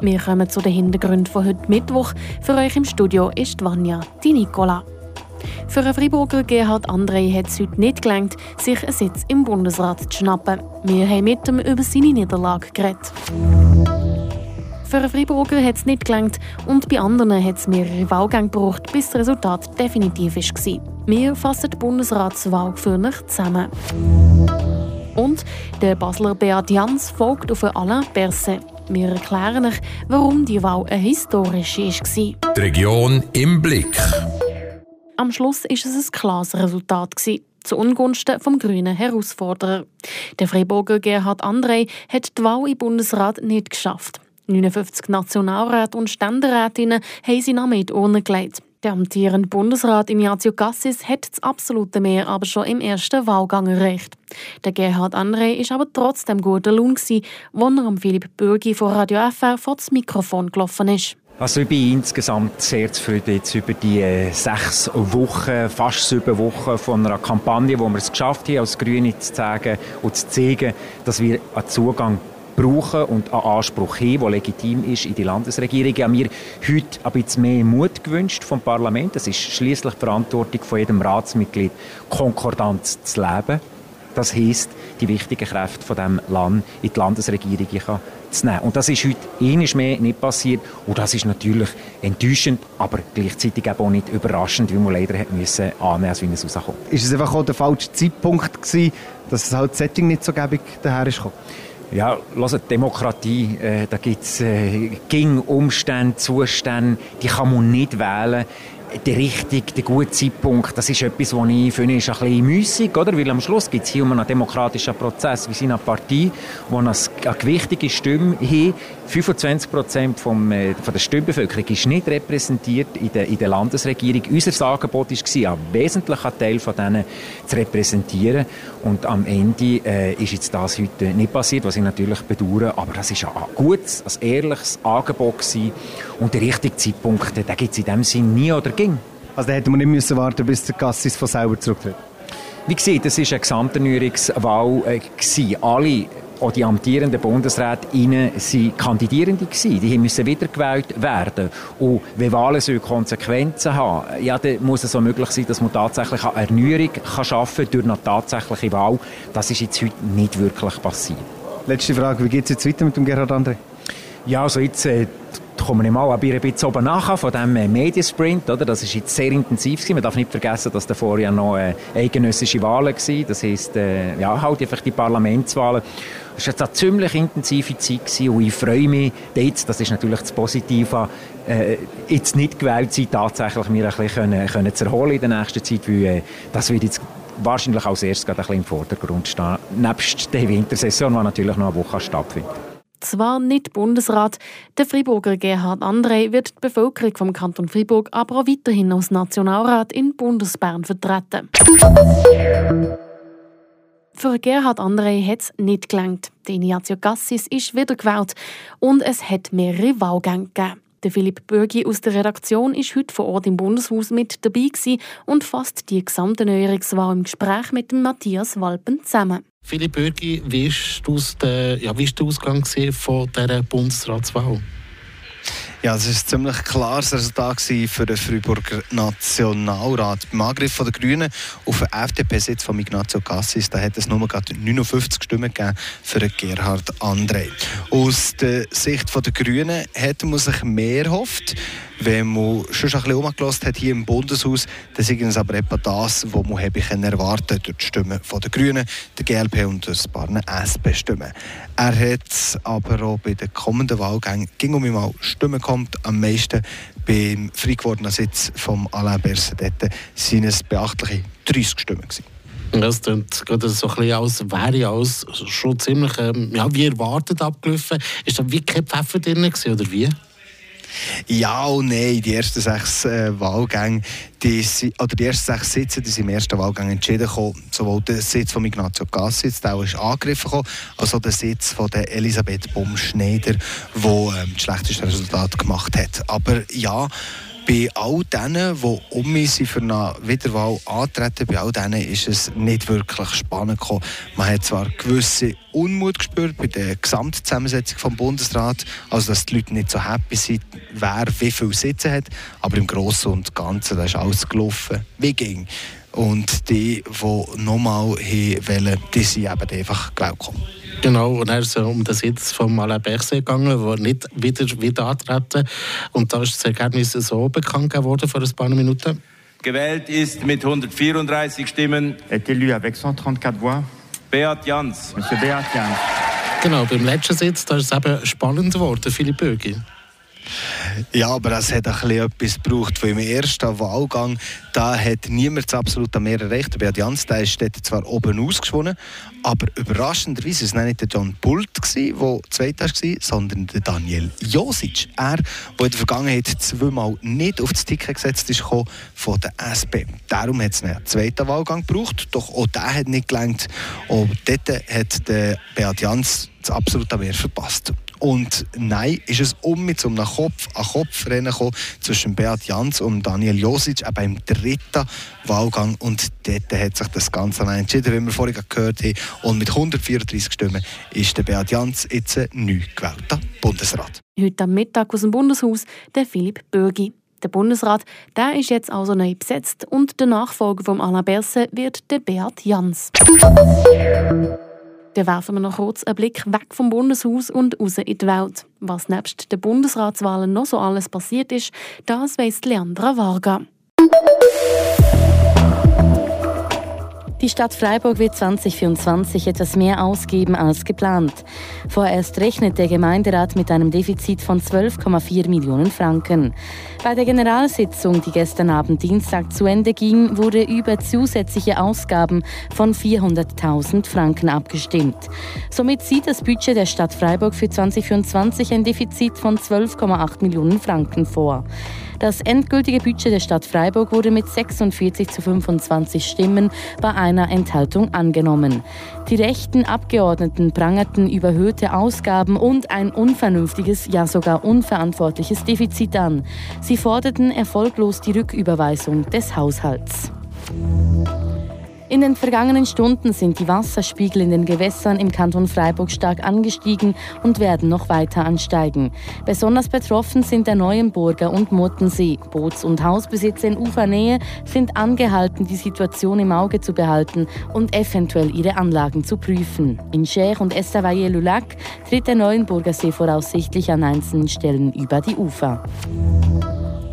Wir kommen zu den Hintergründen von heute Mittwoch. Für euch im Studio ist Vanja, die Nicola. Für einen Freiburger Gerhard André hat es heute nicht gelangt, sich einen Sitz im Bundesrat zu schnappen. Wir haben mit ihm über seine Niederlage geredet. Für einen Freiburger hat es nicht gelangt und bei anderen hat es mehrere Wahlgänge gebraucht, bis das Resultat definitiv war. Wir fassen die Bundesratswahl für euch zusammen. Und der Basler Beat Jans folgt auf Alain Berset. Wir erklären euch, warum die Wahl eine historische war. Die Region im Blick. Am Schluss war es ein klares Resultat. Zu Ungunsten vom grünen Herausforderer. Der Freiburger Gerhard André hat die Wahl im Bundesrat nicht geschafft. 59 Nationalräte und Ständerätinnen haben sie die Urne gelegt. Der amtierende Bundesrat Ignazio Cassis hat das absolute Mehr aber schon im ersten Wahlgang erreicht. Der Gerhard André ist aber trotzdem guter Lohn, als er am Philipp Bürgi von Radio FR vor das Mikrofon gelaufen ist. Also ich bin insgesamt sehr zufrieden jetzt über die äh, sechs Wochen, fast sieben Wochen von einer Kampagne, wo wir es geschafft haben, als Grüne zu zeigen und zu zeigen, dass wir einen Zugang brauchen und einen Anspruch haben, der legitim ist in die Landesregierung. Ich habe mir heute ein bisschen mehr Mut gewünscht vom Parlament. Es ist schließlich die Verantwortung von jedem Ratsmitglied, Konkordanz zu leben. Das heisst, die wichtigen Kräfte von dem Land in die Landesregierung zu nehmen. Und das ist heute ähnlich mehr nicht passiert. Und das ist natürlich enttäuschend, aber gleichzeitig auch nicht überraschend, weil man leider hat müssen annehmen, als wie es rauskommt. Ist es einfach auch der falsche Zeitpunkt gewesen, dass es halt das Setting nicht so gäbig daher ist gekommen? Ja, hört, Demokratie, äh, da gibt es äh, Umstände, Zustände, die kann man nicht wählen der richtige, der gute Zeitpunkt, das ist etwas, was ich finde, ist ein bisschen müßig, oder? Weil am Schluss geht es hier um einen demokratischen Prozess. Wir sind eine Partie, die eine, eine gewichtige Stimme hat. 25 Prozent vom, äh, von der Stimmbevölkerung ist nicht repräsentiert in der, in der Landesregierung. Unser Angebot war, einen wesentlichen Teil von denen zu repräsentieren. Und am Ende äh, ist jetzt das heute nicht passiert, was ich natürlich bedauere. Aber das ist ein gutes, ein ehrliches Angebot gewesen. Und der richtige Zeitpunkt, den gibt es in dem Sinne nie oder ging. Also da hätte man nicht müssen warten bis der Cassis von selber zurücktritt? Wie gesagt, das war eine Gesamterneuerungswahl. Äh, Alle auch die amtierenden Bundesrätinnen waren Kandidierende gewesen. Die müssen wiedergewählt werden. Und wenn Wahlen so Konsequenzen haben, ja, dann muss es so möglich sein, dass man tatsächlich eine Erneuerung kann schaffen durch eine tatsächliche Wahl. Das ist jetzt heute nicht wirklich passiert. Letzte Frage, wie geht es jetzt weiter mit dem Gerhard André? Ja, also jetzt äh, kommen wir mal ein bisschen oben nach von diesem äh, Mediensprint. Oder? Das war jetzt sehr intensiv. Gewesen. Man darf nicht vergessen, dass davor ja noch äh, eidgenössische Wahlen waren. Das heisst, äh, ja, halt einfach die Parlamentswahlen. Das war eine ziemlich intensive Zeit gewesen, und ich freue mich jetzt, das ist natürlich das Positive, äh, jetzt nicht gewählt sein, tatsächlich mir ein bisschen können, können zu erholen in der nächsten Zeit, weil äh, das wird jetzt wahrscheinlich als erstes gerade ein bisschen im Vordergrund stehen, nebst der Wintersaison, die natürlich noch eine Woche stattfindet. Zwar nicht Bundesrat, der Freiburger Gerhard André wird die Bevölkerung vom Kanton Freiburg aber auch weiterhin als Nationalrat in Bundesbern vertreten. Für Gerhard André hat es nicht gelangt. Ignazio Gassis ist wiedergewählt und es hat mehrere Wahlgänge gegeben. Der Philipp Bürgi aus der Redaktion ist heute vor Ort im Bundeshaus mit dabei und fasst die gesamte Neuerungswahl im Gespräch mit dem Matthias Walpen zusammen. Philipp Bürgi, wie war ja, der Ausgang von dieser Bundesratswahl? Ja, es war ein ziemlich klares Resultat für den Freiburger Nationalrat. Beim Angriff der Grünen auf den FDP-Sitz von Ignazio Cassis da hat es nur 59 Stimmen gegeben für Gerhard André. Aus der Sicht der Grünen hätte man sich mehr erhofft. Wenn man schon ein bisschen umgelassen hat hier im Bundeshaus, dann ist es aber etwa das, was man erwarten erwarten durch die Stimmen der Grünen, der GLP und ein paar SP-Stimmen. Er hat aber auch bei den kommenden Wahlgängen ging um mal Stimmen kommt, am meisten beim frei gewordenen Sitz von Alain Berset. Dort waren es beachtliche 30 Stimmen. Das klingt gerade so ein bisschen als wäre alles schon ziemlich ähm, ja, wie erwartet abgelaufen. Ist da wie kein Pfeffer drin gewesen, oder wie? Ja und nein. Die ersten sechs äh, Wahlgänge, die, oder die ersten sechs Sitze, die sind im ersten Wahlgang entschieden gekommen. Sowohl der Sitz von Ignazio Gassitz, der ist angegriffen gekommen, als auch der Sitz von der Elisabeth Baum-Schneider, die ähm, das schlechteste Resultat gemacht hat. Aber ja, bei all denen, die um mich für eine Wiederwahl antreten, bei all denen ist es nicht wirklich spannend gekommen. Man hat zwar gewisse Unmut gespürt bei der Gesamtzusammensetzung vom Bundesrat, also dass die Leute nicht so happy sind, wer wie viele Sitze hat, aber im Großen und Ganzen da ist alles gelaufen wie ging. Und die, die nochmal wollen, die sind eben einfach gewählt gekommen. Genau, und er ist um den Sitz von Alain Berset gegangen, der nicht wieder, wieder antreten. Und da ist das Ergebnis so bekannt geworden vor ein paar Minuten. Gewählt ist mit 134 Stimmen. Est élu avec 134 voix. Beat Jans. Monsieur Beat Jans. Genau, beim letzten Sitz da ist es eben spannend geworden, Philipp Bögi. Ja, aber es hat ein bisschen etwas gebraucht. Weil im ersten Wahlgang da hat niemand das absolute Mehr erreicht. Beat Jans ist zwar oben ausgeschwungen, aber überraschenderweise war es nicht der John Bult, der zweiter war, sondern der Daniel Josic. Er, der in der Vergangenheit zweimal nicht auf das Ticket gesetzt ist, von der SP. Darum hat es einen zweiten Wahlgang gebraucht, doch auch der hat nicht gelangt. Und dort hat der Beat Jans das absolute Mehr verpasst. Und nein, ist es um mit so einem Kopf-an-Kopf-Rennen zwischen Beat Jans und Daniel Josic, eben im dritten Wahlgang. Und dort hat sich das Ganze entschieden, wie wir vorhin gehört haben. Und mit 134 Stimmen ist der Beat Jans jetzt neu gewählter Bundesrat. Heute am Mittag aus dem Bundeshaus der Philipp Bürgi. Der Bundesrat der ist jetzt also neu besetzt und der Nachfolger von Alain Berset wird der Beat Jans. Dann werfen wir noch kurz einen Blick weg vom Bundeshaus und raus in die Welt. Was nebst den Bundesratswahlen noch so alles passiert ist, das weiss Leandra Varga. Die Stadt Freiburg wird 2024 etwas mehr ausgeben als geplant. Vorerst rechnet der Gemeinderat mit einem Defizit von 12,4 Millionen Franken. Bei der Generalsitzung, die gestern Abend Dienstag zu Ende ging, wurde über zusätzliche Ausgaben von 400.000 Franken abgestimmt. Somit sieht das Budget der Stadt Freiburg für 2024 ein Defizit von 12,8 Millionen Franken vor. Das endgültige Budget der Stadt Freiburg wurde mit 46 zu 25 Stimmen bei einer Enthaltung angenommen. Die rechten Abgeordneten prangerten überhöhte Ausgaben und ein unvernünftiges, ja sogar unverantwortliches Defizit an. Sie forderten erfolglos die Rücküberweisung des Haushalts. In den vergangenen Stunden sind die Wasserspiegel in den Gewässern im Kanton Freiburg stark angestiegen und werden noch weiter ansteigen. Besonders betroffen sind der Neuenburger und Mottensee. Boots- und Hausbesitzer in Ufernähe sind angehalten, die Situation im Auge zu behalten und eventuell ihre Anlagen zu prüfen. In Cher und Estavayer-Lulac tritt der Neuenburger See voraussichtlich an einzelnen Stellen über die Ufer.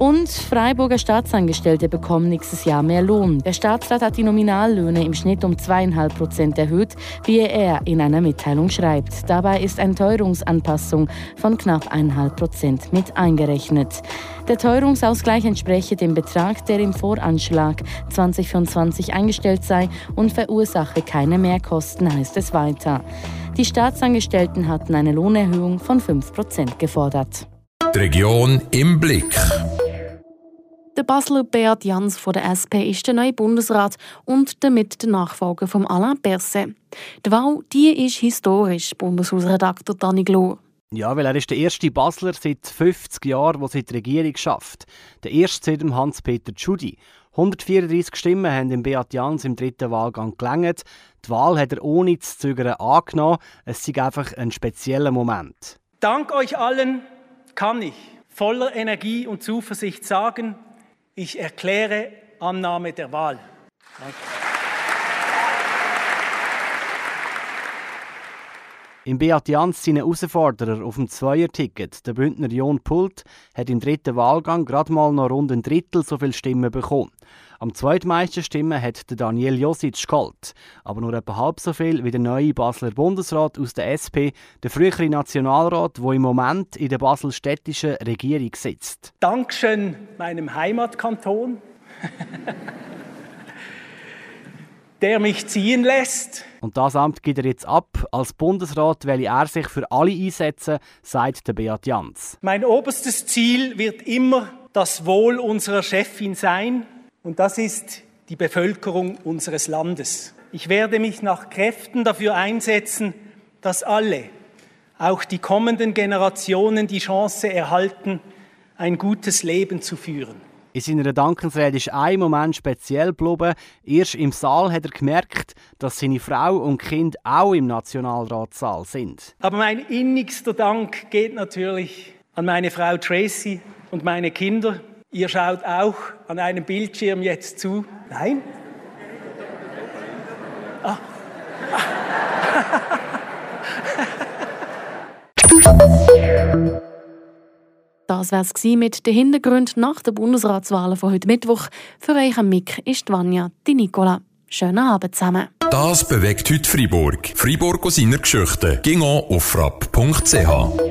Und Freiburger Staatsangestellte bekommen nächstes Jahr mehr Lohn. Der Staatsrat hat die Nominallöhne im Schnitt um 2,5 Prozent erhöht, wie er in einer Mitteilung schreibt. Dabei ist eine Teuerungsanpassung von knapp 1,5 Prozent mit eingerechnet. Der Teuerungsausgleich entspreche dem Betrag, der im Voranschlag 2024 eingestellt sei und verursache keine Mehrkosten, heißt es weiter. Die Staatsangestellten hatten eine Lohnerhöhung von 5 Prozent gefordert. Die Region im Blick. Der Basler Beat Jans von der SP ist der neue Bundesrat und damit der Nachfolger von Alain Berset. Die Wahl die ist historisch, Bundeshausredakteur Dani Glor. Ja, weil er ist der erste Basler seit 50 Jahren, der die Regierung schafft. Der erste seit dem Hans-Peter Tschudi. 134 Stimmen haben dem Beat Jans im dritten Wahlgang gelangt. Die Wahl hat er ohne zu zögern angenommen. Es ist einfach ein spezieller Moment. Dank euch allen kann ich voller Energie und Zuversicht sagen, ich erkläre Annahme der Wahl. Danke. Im Beat Jans seine Herausforderer auf dem Zweierticket, der Bündner Jon Pult, hat im dritten Wahlgang gerade mal noch rund ein Drittel so viele Stimmen bekommen. Am zweitmeisten Stimmen hat Daniel Josic geholt, aber nur etwa halb so viel wie der neue Basler Bundesrat aus der SP, der frühere Nationalrat, der im Moment in der baselstädtischen Regierung sitzt. Dankeschön meinem Heimatkanton, der mich ziehen lässt. Und das Amt gibt er jetzt ab. Als Bundesrat will er sich für alle einsetzen, sagt der Beat Jans. Mein oberstes Ziel wird immer das Wohl unserer Chefin sein, und das ist die Bevölkerung unseres Landes. Ich werde mich nach Kräften dafür einsetzen, dass alle, auch die kommenden Generationen, die Chance erhalten, ein gutes Leben zu führen. In seiner Dankensrede ist ein Moment speziell geblieben. Erst im Saal hat er gemerkt, dass seine Frau und Kind auch im Nationalratssaal sind. Aber mein innigster Dank geht natürlich an meine Frau Tracy und meine Kinder. Ihr schaut auch an einem Bildschirm jetzt zu. Nein? Ah. Das war es mit den Hintergründen nach den Bundesratswahlen von heute Mittwoch. Für euch am Mic ist Vanja, die Nicola. Schönen Abend zusammen. Das bewegt heute Freiburg. Freiburg aus seiner Geschichte. Ging auf frapp.ch.